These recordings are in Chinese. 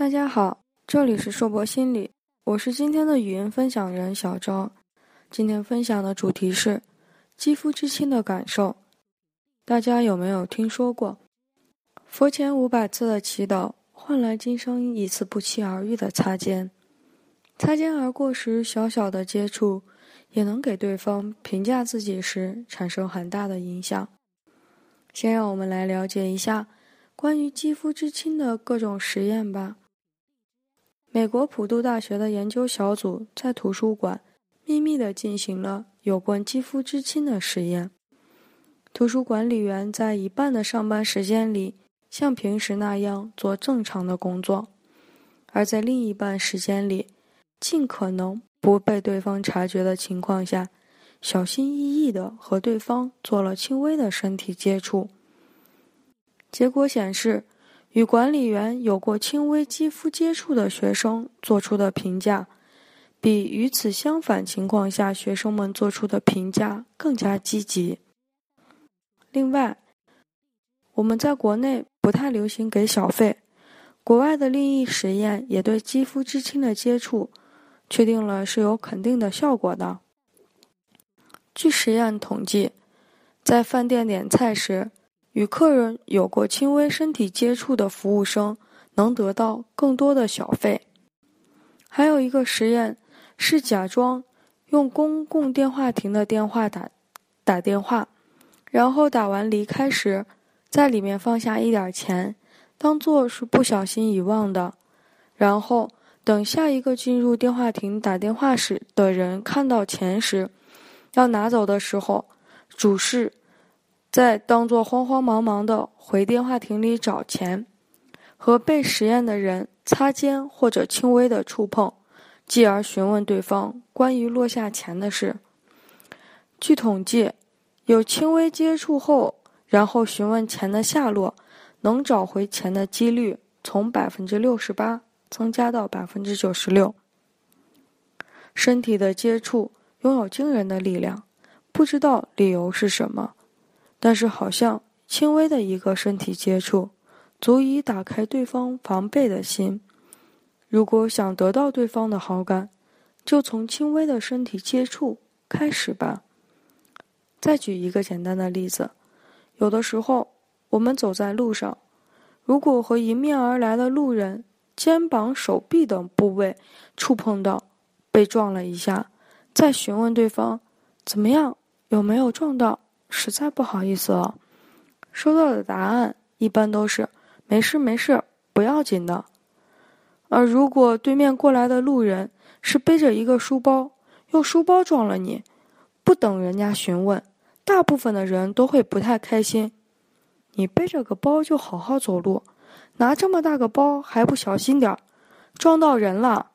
大家好，这里是硕博心理，我是今天的语音分享人小周。今天分享的主题是肌肤之亲的感受。大家有没有听说过“佛前五百次的祈祷，换来今生一次不期而遇的擦肩”？擦肩而过时，小小的接触，也能给对方评价自己时产生很大的影响。先让我们来了解一下关于肌肤之亲的各种实验吧。美国普渡大学的研究小组在图书馆秘密地进行了有关肌肤之亲的实验。图书管理员在一半的上班时间里，像平时那样做正常的工作，而在另一半时间里，尽可能不被对方察觉的情况下，小心翼翼地和对方做了轻微的身体接触。结果显示。与管理员有过轻微肌肤接触的学生做出的评价，比与此相反情况下学生们做出的评价更加积极。另外，我们在国内不太流行给小费，国外的另一实验也对肌肤之亲的接触确定了是有肯定的效果的。据实验统计，在饭店点菜时。与客人有过轻微身体接触的服务生能得到更多的小费。还有一个实验是假装用公共电话亭的电话打打电话，然后打完离开时，在里面放下一点钱，当做是不小心遗忘的，然后等下一个进入电话亭打电话时的人看到钱时，要拿走的时候，主事。再当做慌慌忙忙的回电话亭里找钱，和被实验的人擦肩或者轻微的触碰，继而询问对方关于落下钱的事。据统计，有轻微接触后，然后询问钱的下落，能找回钱的几率从百分之六十八增加到百分之九十六。身体的接触拥有惊人的力量，不知道理由是什么。但是，好像轻微的一个身体接触，足以打开对方防备的心。如果想得到对方的好感，就从轻微的身体接触开始吧。再举一个简单的例子：有的时候，我们走在路上，如果和迎面而来的路人肩膀、手臂等部位触碰到，被撞了一下，再询问对方怎么样，有没有撞到？实在不好意思了，收到的答案一般都是“没事没事，不要紧的”。而如果对面过来的路人是背着一个书包，用书包撞了你，不等人家询问，大部分的人都会不太开心。你背着个包就好好走路，拿这么大个包还不小心点儿，撞到人了，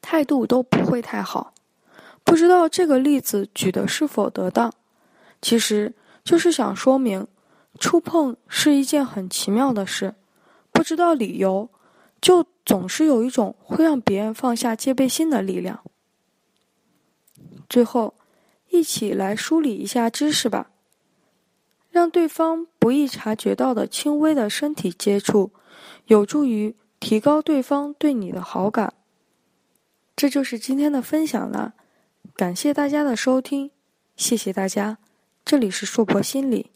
态度都不会太好。不知道这个例子举的是否得当？其实就是想说明，触碰是一件很奇妙的事，不知道理由，就总是有一种会让别人放下戒备心的力量。最后，一起来梳理一下知识吧。让对方不易察觉到的轻微的身体接触，有助于提高对方对你的好感。这就是今天的分享了，感谢大家的收听，谢谢大家。这里是硕博心理。